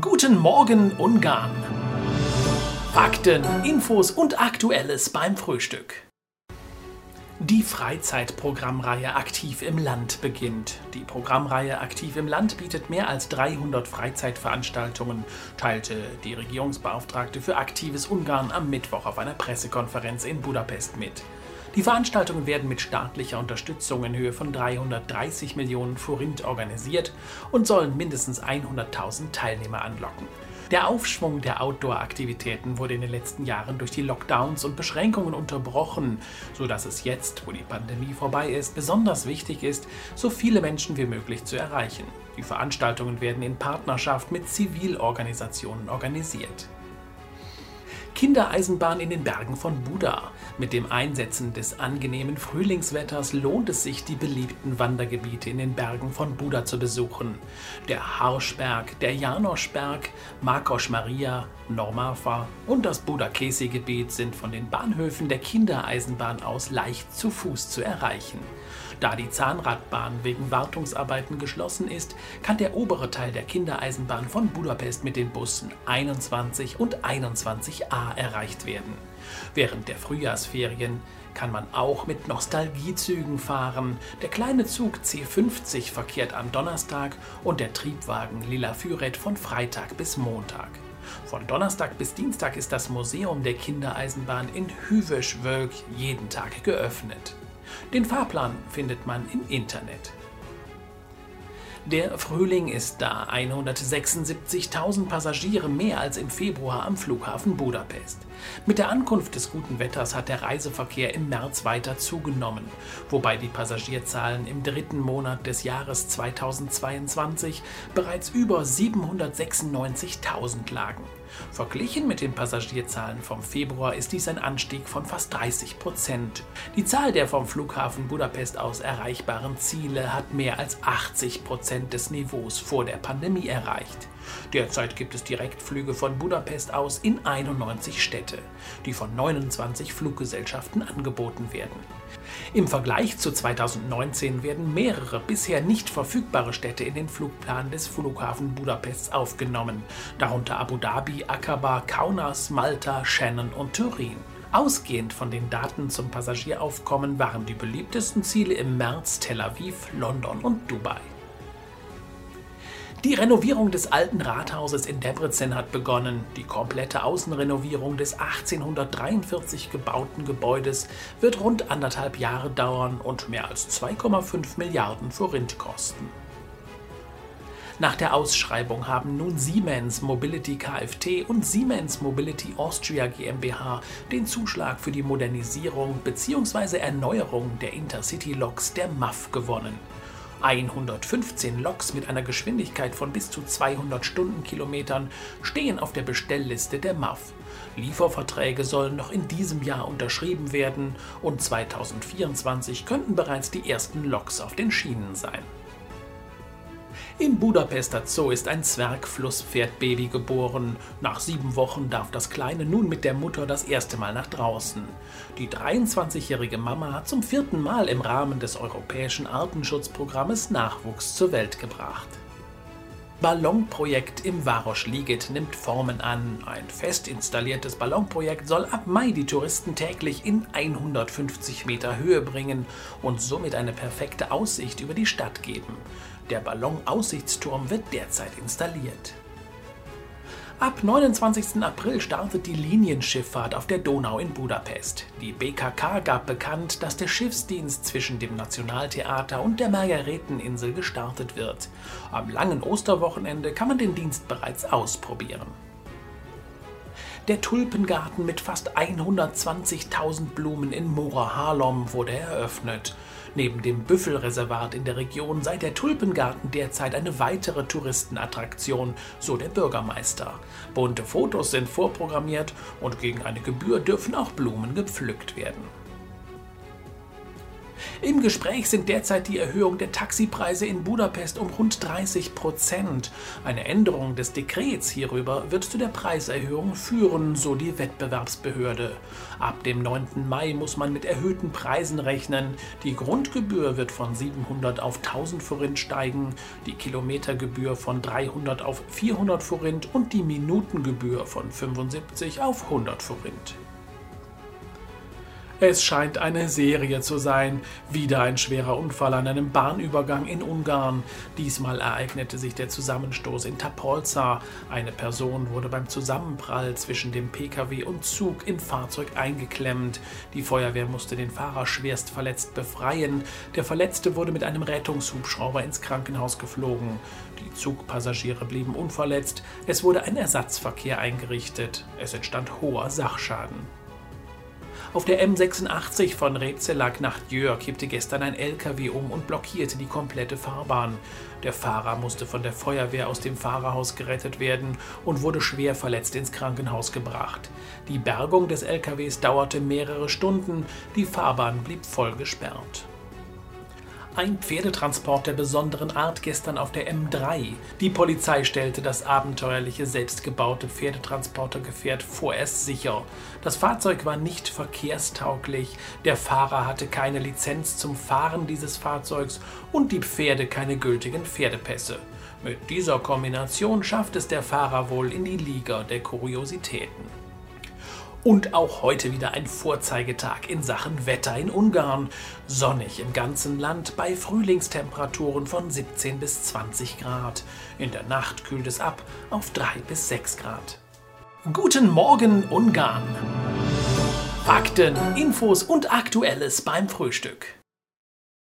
Guten Morgen Ungarn. Fakten, Infos und Aktuelles beim Frühstück. Die Freizeitprogrammreihe Aktiv im Land beginnt. Die Programmreihe Aktiv im Land bietet mehr als 300 Freizeitveranstaltungen, teilte die Regierungsbeauftragte für aktives Ungarn am Mittwoch auf einer Pressekonferenz in Budapest mit. Die Veranstaltungen werden mit staatlicher Unterstützung in Höhe von 330 Millionen Forint organisiert und sollen mindestens 100.000 Teilnehmer anlocken. Der Aufschwung der Outdoor-Aktivitäten wurde in den letzten Jahren durch die Lockdowns und Beschränkungen unterbrochen, sodass es jetzt, wo die Pandemie vorbei ist, besonders wichtig ist, so viele Menschen wie möglich zu erreichen. Die Veranstaltungen werden in Partnerschaft mit Zivilorganisationen organisiert. Kindereisenbahn in den Bergen von Buda. Mit dem Einsetzen des angenehmen Frühlingswetters lohnt es sich, die beliebten Wandergebiete in den Bergen von Buda zu besuchen. Der Harschberg, der Janoschberg, Markos Maria, Normafa und das Buda-Kesi-Gebiet sind von den Bahnhöfen der Kindereisenbahn aus leicht zu Fuß zu erreichen. Da die Zahnradbahn wegen Wartungsarbeiten geschlossen ist, kann der obere Teil der Kindereisenbahn von Budapest mit den Bussen 21 und 21a erreicht werden. Während der Frühjahrsferien kann man auch mit Nostalgiezügen fahren. Der kleine Zug C50 verkehrt am Donnerstag und der Triebwagen Lila Füret von Freitag bis Montag. Von Donnerstag bis Dienstag ist das Museum der Kindereisenbahn in Hüvesch-Wölk jeden Tag geöffnet. Den Fahrplan findet man im Internet. Der Frühling ist da. 176.000 Passagiere mehr als im Februar am Flughafen Budapest. Mit der Ankunft des guten Wetters hat der Reiseverkehr im März weiter zugenommen, wobei die Passagierzahlen im dritten Monat des Jahres 2022 bereits über 796.000 lagen. Verglichen mit den Passagierzahlen vom Februar ist dies ein Anstieg von fast 30 Prozent. Die Zahl der vom Flughafen Budapest aus erreichbaren Ziele hat mehr als 80 Prozent des Niveaus vor der Pandemie erreicht. Derzeit gibt es Direktflüge von Budapest aus in 91 Städte, die von 29 Fluggesellschaften angeboten werden. Im Vergleich zu 2019 werden mehrere bisher nicht verfügbare Städte in den Flugplan des Flughafen Budapests aufgenommen, darunter Abu Dhabi, Aqaba, Kaunas, Malta, Shannon und Turin. Ausgehend von den Daten zum Passagieraufkommen waren die beliebtesten Ziele im März Tel Aviv, London und Dubai. Die Renovierung des alten Rathauses in Debrecen hat begonnen. Die komplette Außenrenovierung des 1843 gebauten Gebäudes wird rund anderthalb Jahre dauern und mehr als 2,5 Milliarden Forint kosten. Nach der Ausschreibung haben nun Siemens Mobility Kft und Siemens Mobility Austria GmbH den Zuschlag für die Modernisierung bzw. Erneuerung der Intercity-Loks der MAF gewonnen. 115 Loks mit einer Geschwindigkeit von bis zu 200 Stundenkilometern stehen auf der Bestellliste der MAF. Lieferverträge sollen noch in diesem Jahr unterschrieben werden und 2024 könnten bereits die ersten Loks auf den Schienen sein. Im Budapester Zoo ist ein Zwergflusspferdbaby geboren. Nach sieben Wochen darf das Kleine nun mit der Mutter das erste Mal nach draußen. Die 23-jährige Mama hat zum vierten Mal im Rahmen des europäischen Artenschutzprogrammes Nachwuchs zur Welt gebracht. Ballonprojekt im Varosch Liget nimmt Formen an. Ein fest installiertes Ballonprojekt soll ab Mai die Touristen täglich in 150 Meter Höhe bringen und somit eine perfekte Aussicht über die Stadt geben. Der Ballonaussichtsturm wird derzeit installiert. Ab 29. April startet die Linienschifffahrt auf der Donau in Budapest. Die BKK gab bekannt, dass der Schiffsdienst zwischen dem Nationaltheater und der Margareteninsel gestartet wird. Am langen Osterwochenende kann man den Dienst bereits ausprobieren. Der Tulpengarten mit fast 120.000 Blumen in Mora Harlem wurde eröffnet. Neben dem Büffelreservat in der Region sei der Tulpengarten derzeit eine weitere Touristenattraktion, so der Bürgermeister. Bunte Fotos sind vorprogrammiert und gegen eine Gebühr dürfen auch Blumen gepflückt werden. Im Gespräch sind derzeit die Erhöhung der Taxipreise in Budapest um rund 30 Prozent. Eine Änderung des Dekrets hierüber wird zu der Preiserhöhung führen, so die Wettbewerbsbehörde. Ab dem 9. Mai muss man mit erhöhten Preisen rechnen. Die Grundgebühr wird von 700 auf 1000 Forint steigen, die Kilometergebühr von 300 auf 400 Forint und die Minutengebühr von 75 auf 100 Forint. Es scheint eine Serie zu sein. Wieder ein schwerer Unfall an einem Bahnübergang in Ungarn. Diesmal ereignete sich der Zusammenstoß in Tapolza. Eine Person wurde beim Zusammenprall zwischen dem Pkw und Zug im Fahrzeug eingeklemmt. Die Feuerwehr musste den Fahrer schwerst verletzt befreien. Der Verletzte wurde mit einem Rettungshubschrauber ins Krankenhaus geflogen. Die Zugpassagiere blieben unverletzt. Es wurde ein Ersatzverkehr eingerichtet. Es entstand hoher Sachschaden. Auf der M86 von Rebzelag nach Djör kippte gestern ein LKW um und blockierte die komplette Fahrbahn. Der Fahrer musste von der Feuerwehr aus dem Fahrerhaus gerettet werden und wurde schwer verletzt ins Krankenhaus gebracht. Die Bergung des LKWs dauerte mehrere Stunden, die Fahrbahn blieb voll gesperrt. Ein Pferdetransport der besonderen Art gestern auf der M3. Die Polizei stellte das abenteuerliche selbstgebaute Pferdetransportergefährt vorerst sicher. Das Fahrzeug war nicht verkehrstauglich, der Fahrer hatte keine Lizenz zum Fahren dieses Fahrzeugs und die Pferde keine gültigen Pferdepässe. Mit dieser Kombination schafft es der Fahrer wohl in die Liga der Kuriositäten. Und auch heute wieder ein Vorzeigetag in Sachen Wetter in Ungarn. Sonnig im ganzen Land bei Frühlingstemperaturen von 17 bis 20 Grad. In der Nacht kühlt es ab auf 3 bis 6 Grad. Guten Morgen Ungarn! Fakten, Infos und Aktuelles beim Frühstück.